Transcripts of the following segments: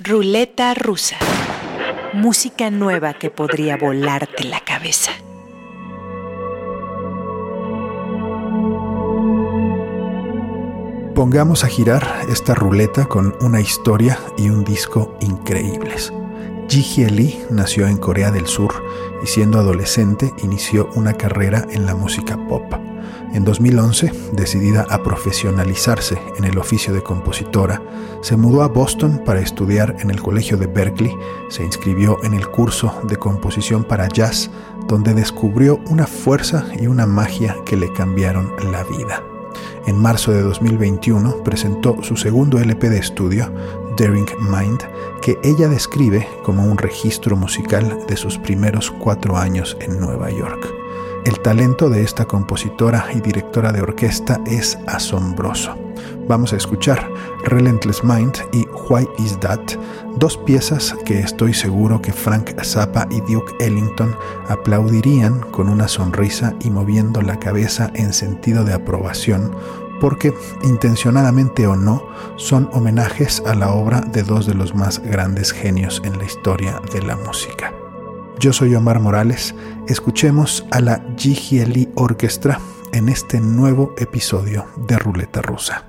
Ruleta rusa. Música nueva que podría volarte la cabeza. Pongamos a girar esta ruleta con una historia y un disco increíbles. Ji Hye Lee nació en Corea del Sur y siendo adolescente inició una carrera en la música pop. En 2011, decidida a profesionalizarse en el oficio de compositora, se mudó a Boston para estudiar en el Colegio de Berkeley, se inscribió en el curso de composición para jazz, donde descubrió una fuerza y una magia que le cambiaron la vida. En marzo de 2021 presentó su segundo LP de estudio, Daring Mind, que ella describe como un registro musical de sus primeros cuatro años en Nueva York. El talento de esta compositora y directora de orquesta es asombroso. Vamos a escuchar Relentless Mind y Why Is That, dos piezas que estoy seguro que Frank Zappa y Duke Ellington aplaudirían con una sonrisa y moviendo la cabeza en sentido de aprobación, porque, intencionadamente o no, son homenajes a la obra de dos de los más grandes genios en la historia de la música. Yo soy Omar Morales. Escuchemos a la Lee Orchestra en este nuevo episodio de Ruleta Rusa.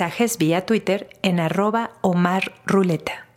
Mensajes vía Twitter en arroba Omar Ruleta.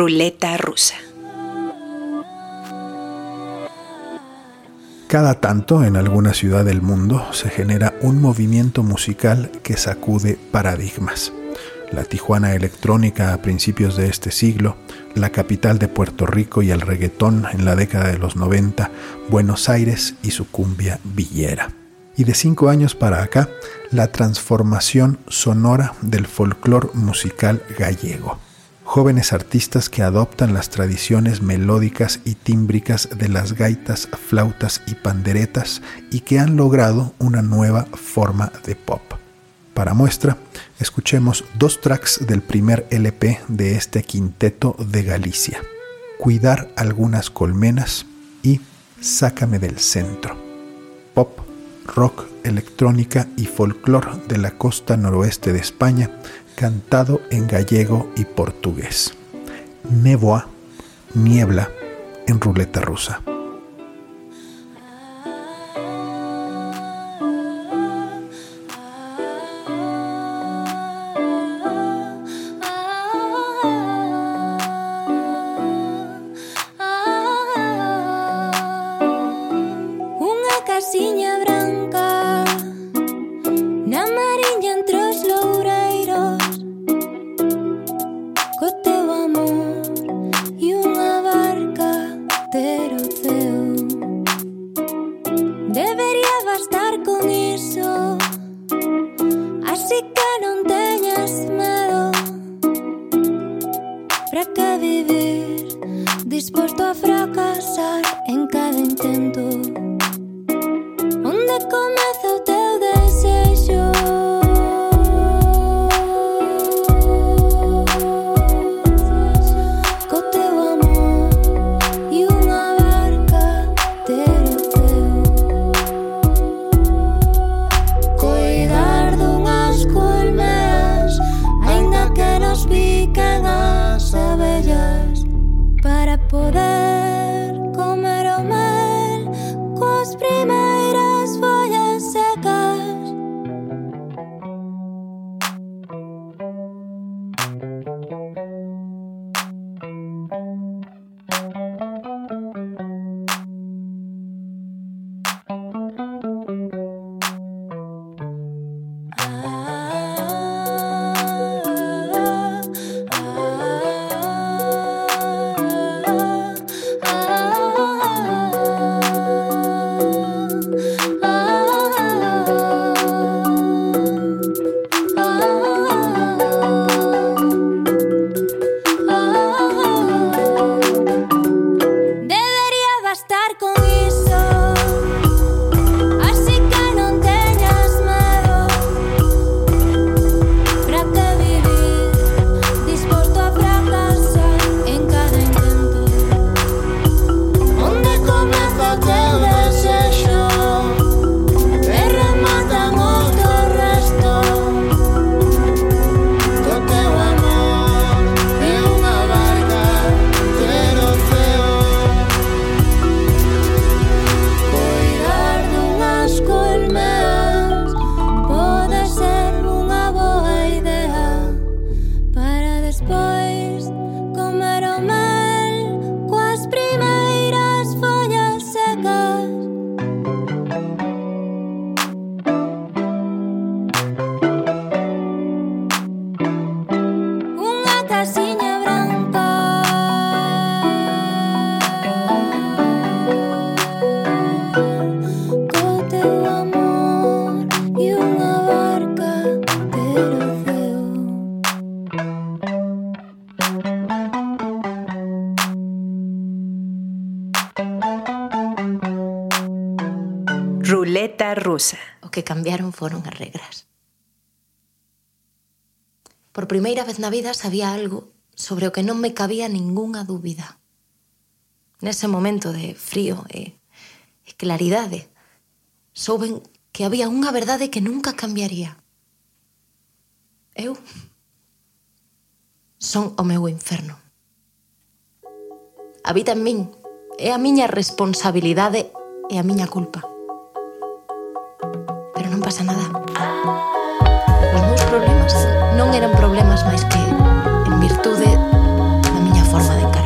Ruleta rusa. Cada tanto en alguna ciudad del mundo se genera un movimiento musical que sacude paradigmas. La Tijuana electrónica a principios de este siglo, la capital de Puerto Rico y el reggaetón en la década de los 90, Buenos Aires y su cumbia villera. Y de cinco años para acá, la transformación sonora del folclore musical gallego jóvenes artistas que adoptan las tradiciones melódicas y tímbricas de las gaitas, flautas y panderetas y que han logrado una nueva forma de pop. Para muestra, escuchemos dos tracks del primer LP de este quinteto de Galicia, Cuidar algunas colmenas y Sácame del centro. Pop, rock, electrónica y folclore de la costa noroeste de España cantado en gallego y portugués. Néboa, niebla en ruleta rusa. rusa. O que cambiaron foron as regras. Por primeira vez na vida sabía algo sobre o que non me cabía ningunha dúbida. Nese momento de frío e, e claridade, souben que había unha verdade que nunca cambiaría. Eu son o meu inferno. Habita en min, é a miña responsabilidade e a miña culpa pero non pasa nada. Os meus problemas non eran problemas máis que en virtude da miña forma de encarar.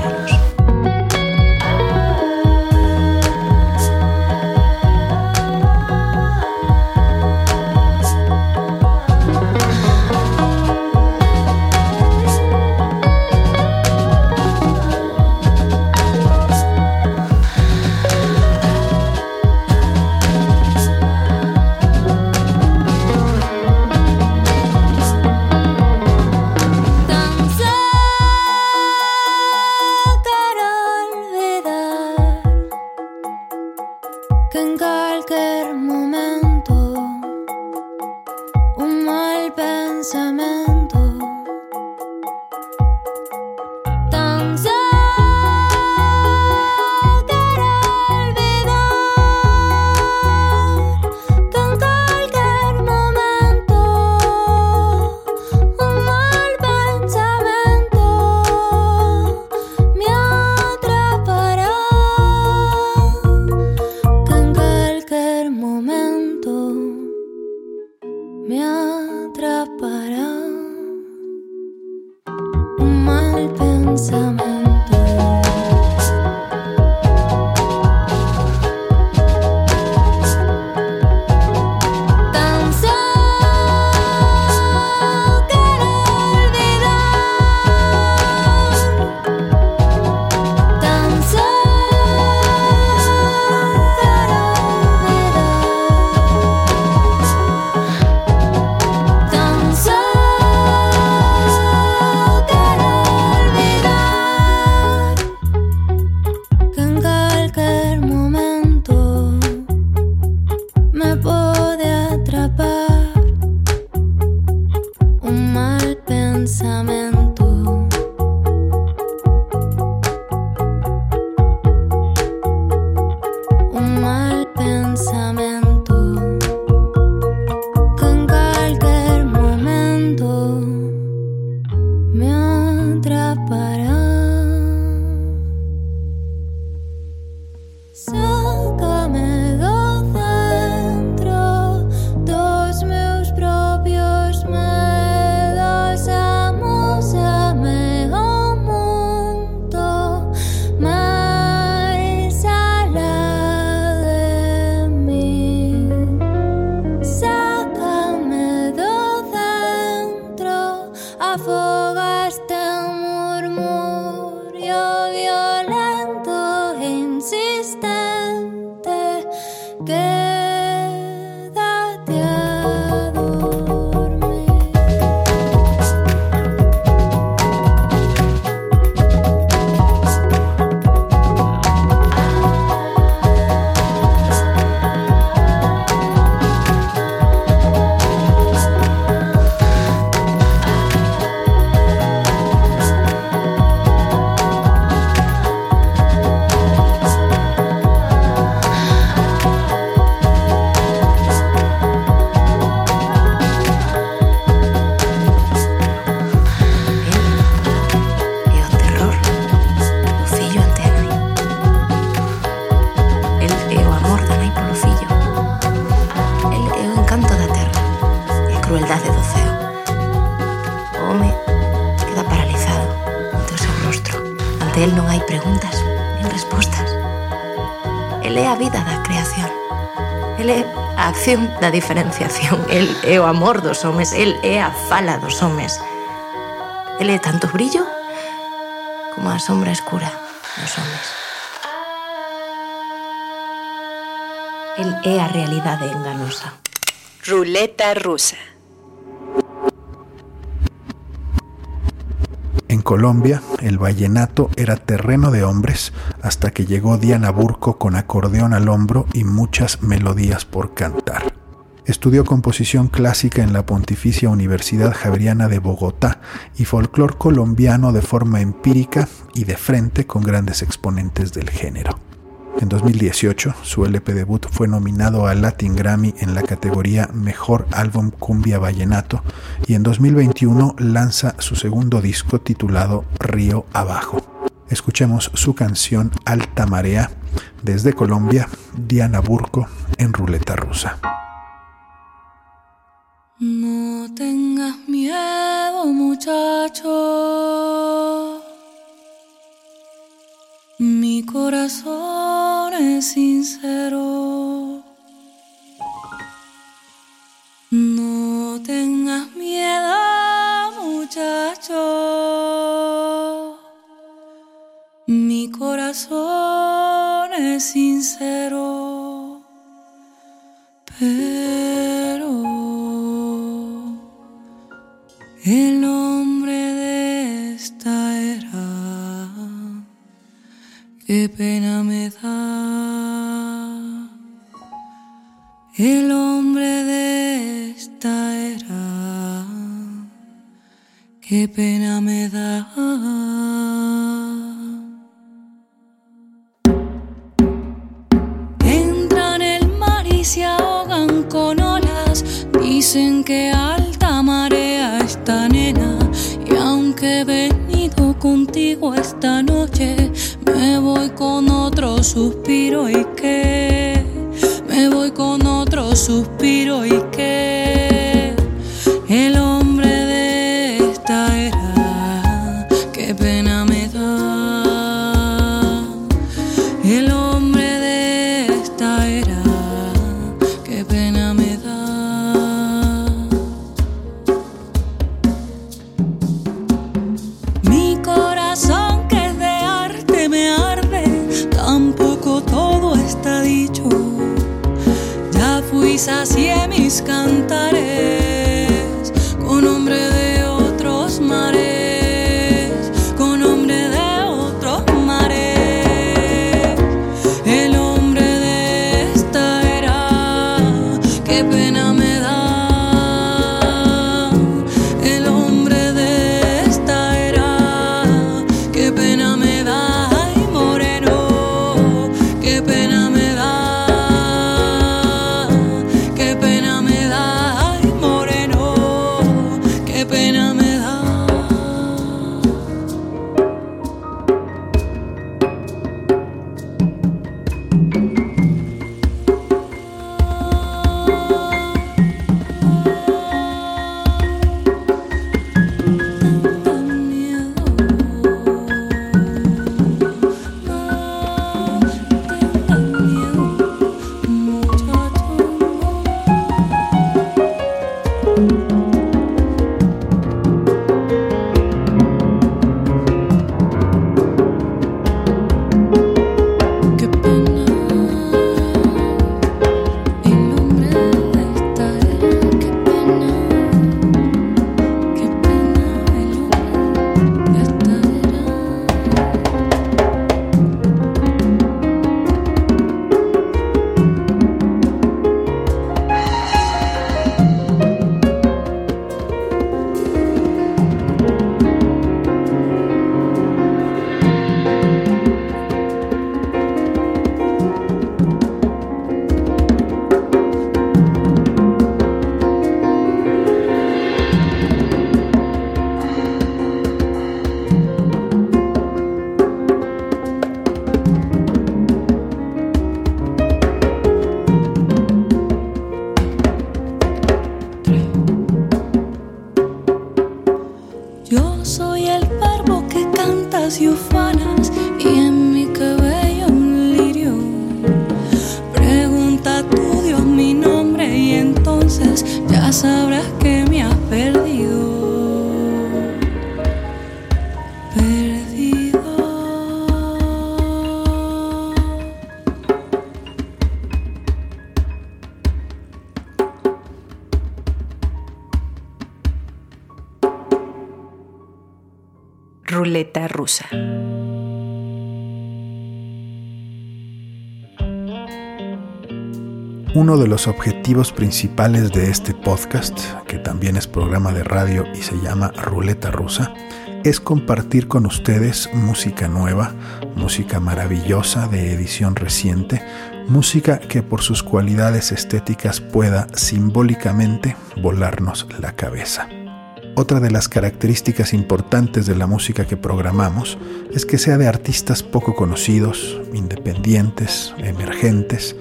Diferenciación. El é o amor dos homes, el é a fala dos homes. El é tanto brillo como a sombra escura dos homes. El é a realidade enganosa. Ruleta rusa. En Colombia, el vallenato era terreno de hombres hasta que llegó Diana Burco con acordeón al hombro y muchas melodías por cantar. Estudió composición clásica en la Pontificia Universidad Javeriana de Bogotá y folclor colombiano de forma empírica y de frente con grandes exponentes del género. En 2018, su LP debut fue nominado al Latin Grammy en la categoría Mejor Álbum Cumbia Vallenato y en 2021 lanza su segundo disco titulado Río Abajo. Escuchemos su canción Alta Marea desde Colombia, Diana Burco en Ruleta Rusa. No tengas miedo, muchacho. Mi corazón es sincero. No tengas miedo, muchacho. Mi corazón es sincero. Qué pena me da el hombre de esta era, qué pena me da. Entran el mar y se ahogan con olas, dicen que alta marea esta nena, y aunque he venido contigo esta noche, me voy con otro suspiro y que, me voy con otro suspiro y que, de los objetivos principales de este podcast, que también es programa de radio y se llama Ruleta Rusa, es compartir con ustedes música nueva, música maravillosa de edición reciente, música que por sus cualidades estéticas pueda simbólicamente volarnos la cabeza. Otra de las características importantes de la música que programamos es que sea de artistas poco conocidos, independientes, emergentes,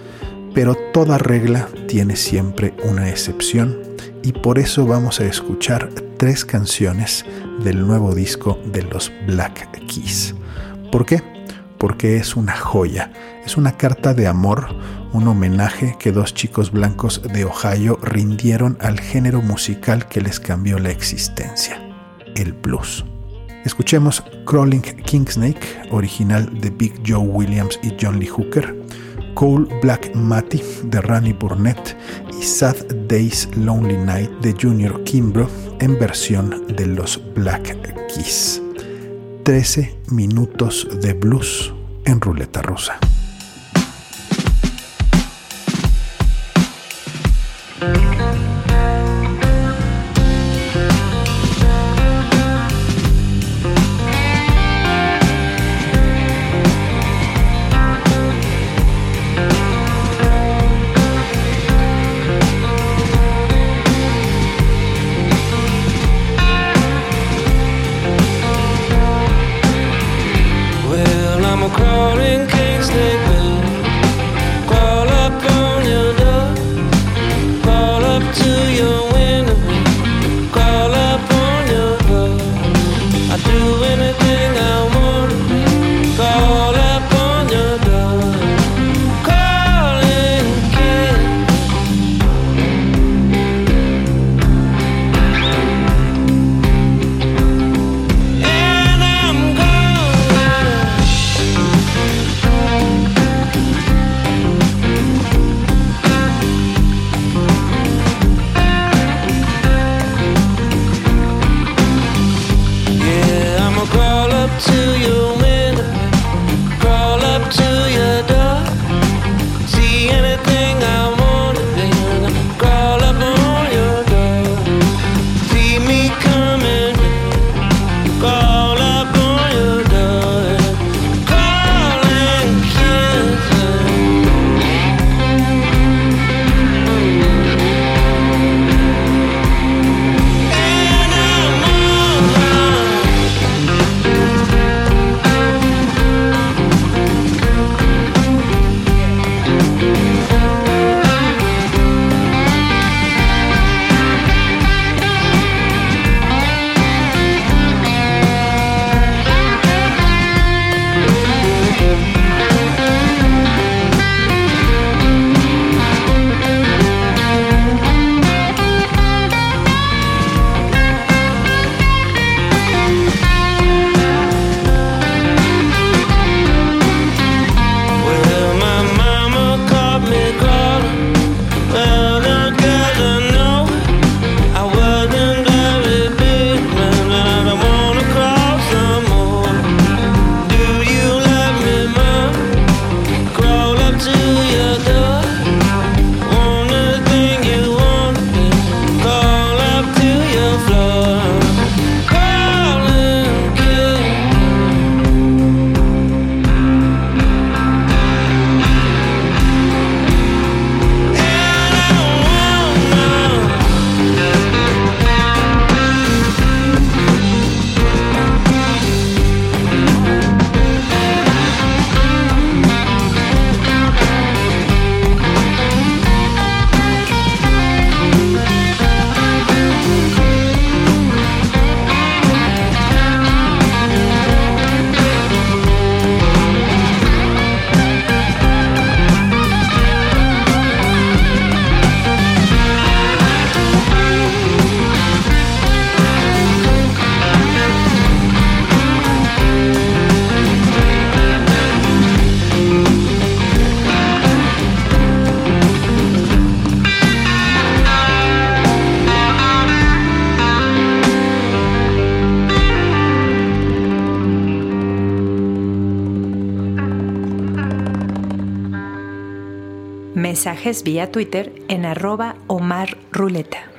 pero toda regla tiene siempre una excepción y por eso vamos a escuchar tres canciones del nuevo disco de los Black Keys. ¿Por qué? Porque es una joya, es una carta de amor, un homenaje que dos chicos blancos de Ohio rindieron al género musical que les cambió la existencia, el blues. Escuchemos Crawling Kingsnake, original de Big Joe Williams y John Lee Hooker, Cool Black Matty de Randy Burnett y Sad Days Lonely Night de Junior Kimbrough en versión de los Black Keys. 13 minutos de blues en ruleta rusa. Vía Twitter en arroba Omar Ruleta.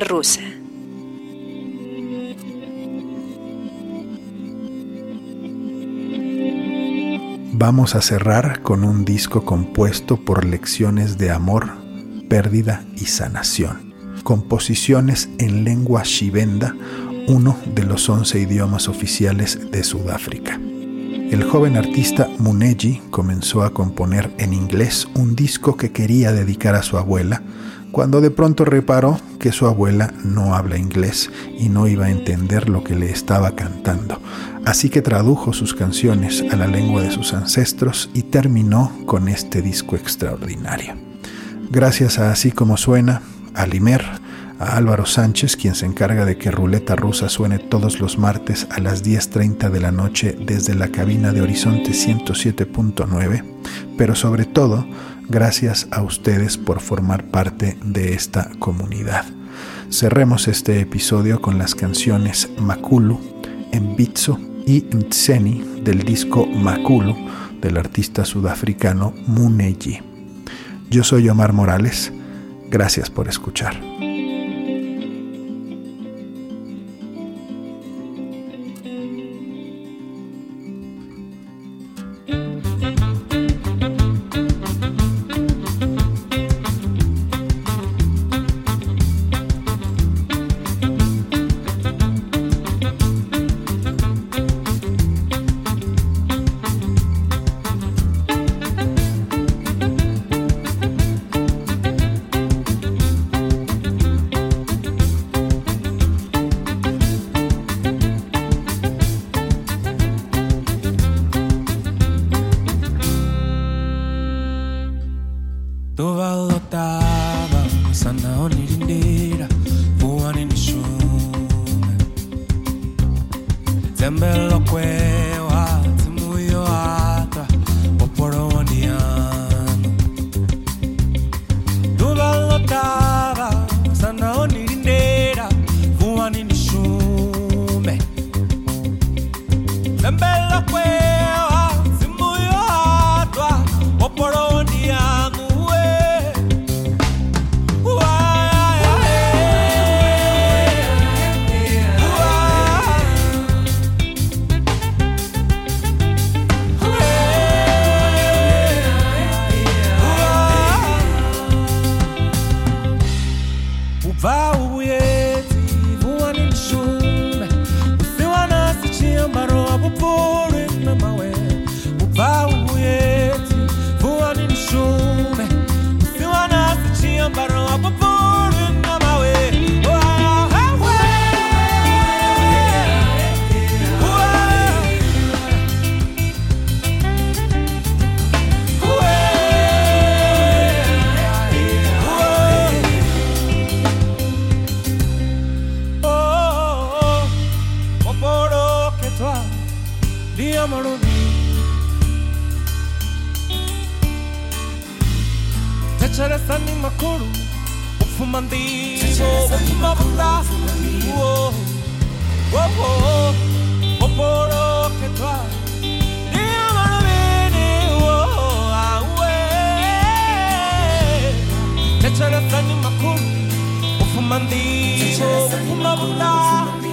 Rusa. Vamos a cerrar con un disco compuesto por lecciones de amor, pérdida y sanación. Composiciones en lengua shivenda, uno de los once idiomas oficiales de Sudáfrica. El joven artista Muneji comenzó a componer en inglés un disco que quería dedicar a su abuela, cuando de pronto reparó que su abuela no habla inglés y no iba a entender lo que le estaba cantando. Así que tradujo sus canciones a la lengua de sus ancestros y terminó con este disco extraordinario. Gracias a Así como suena, a Limer, a Álvaro Sánchez, quien se encarga de que Ruleta Rusa suene todos los martes a las 10.30 de la noche desde la cabina de Horizonte 107.9, pero sobre todo, gracias a ustedes por formar parte de esta comunidad. Cerremos este episodio con las canciones Makulu, Mbitso y Mtseni del disco Makulu del artista sudafricano Muneji. Yo soy Omar Morales. Gracias por escuchar. need a. Chase.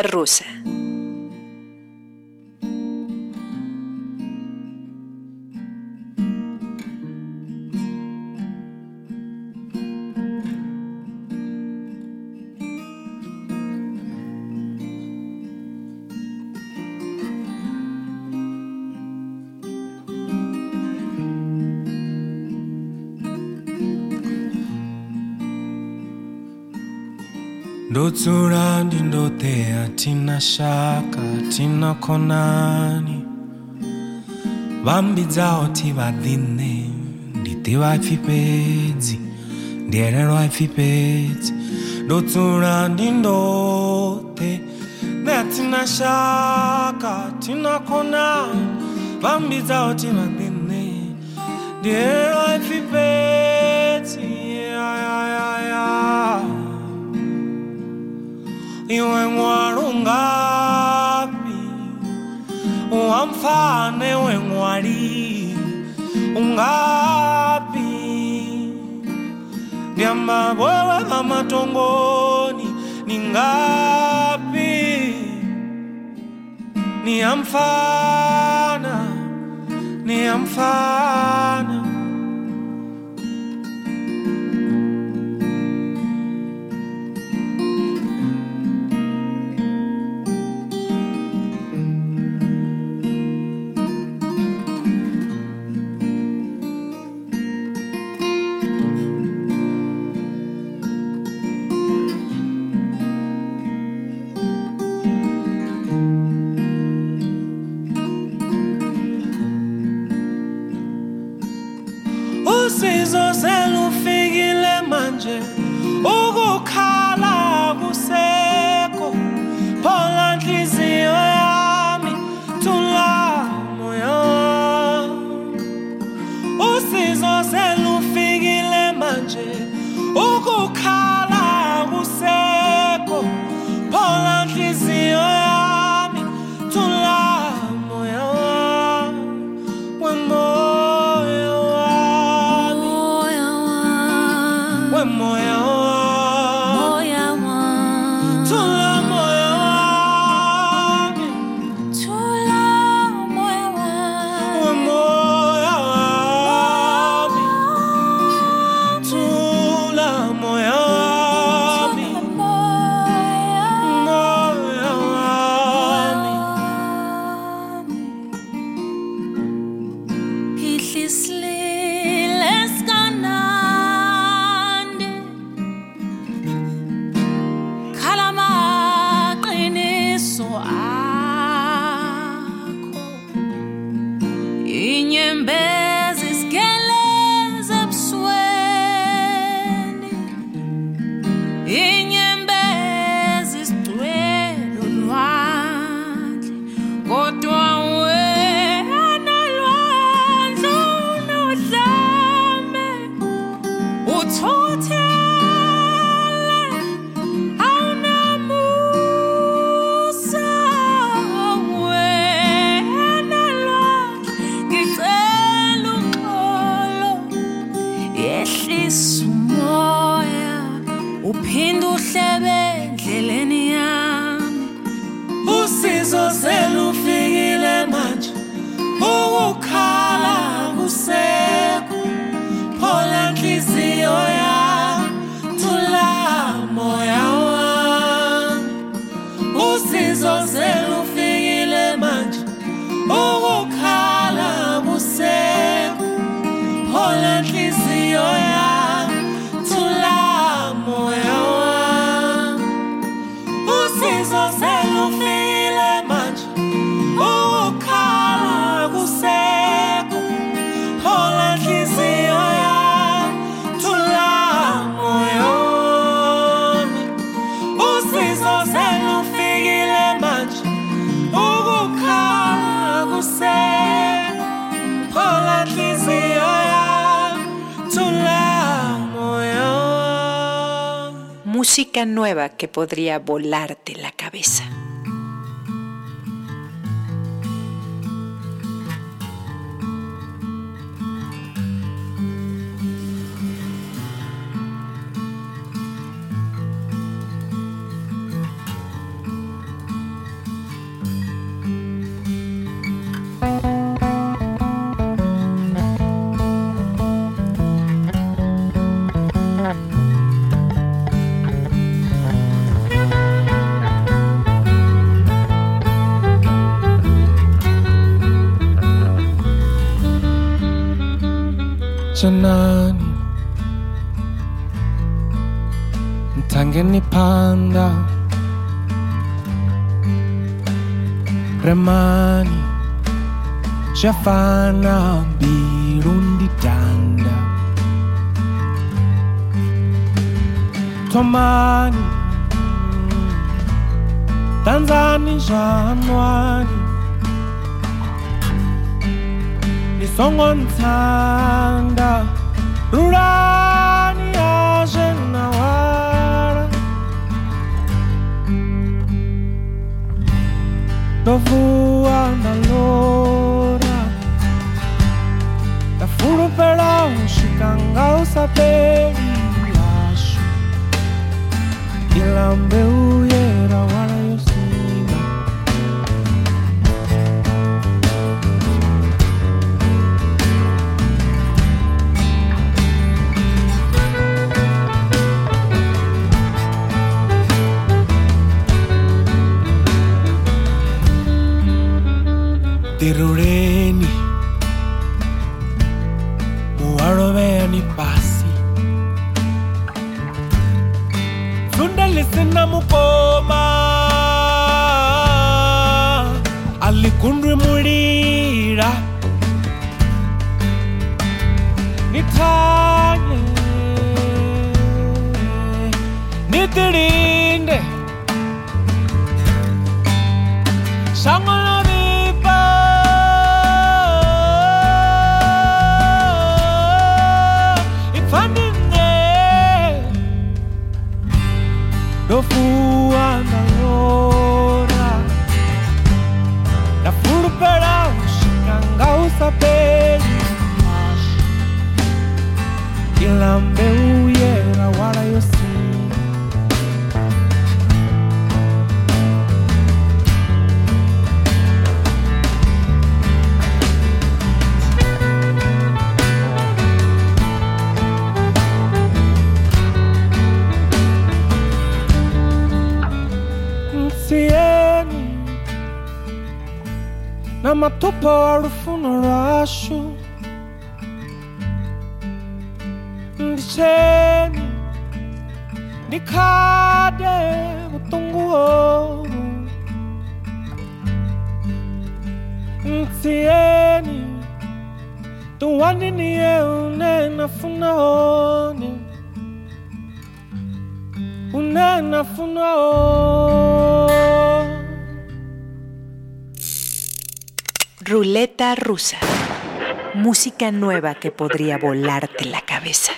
الروسة Do yote atina shaka tinokonani vambi dzavo tivadhine nditi vaipfi pedzi ndiyelelo aipfi pedzi ndotsura ndindote neatina shaka tinokonani vambi dzavo tivadhine ndiyelelo aipfi pedzi niwe ng'walo ngapi? Wamfane we ng'wali ungapi ndiamba bwewe pamatongoni ni ngapi? Ni amfana. Nueva que podría volarte such an onion panda Remani Birundi Tanda Tomani Tanzania Januari Songon songontsanga rulani yaje nawala dovua ndalora tafulupela ushikanga usapeli yashu ilambeu listen na mukoma alikundwe mulira. Nithanye nitilinde shango I'm a too powerful no rush Ndicheni Nikade Mutungu omu Ntieni Tuwani niye unena funa oni Unena funa oni Ruleta rusa. Música nueva que podría volarte la cabeza.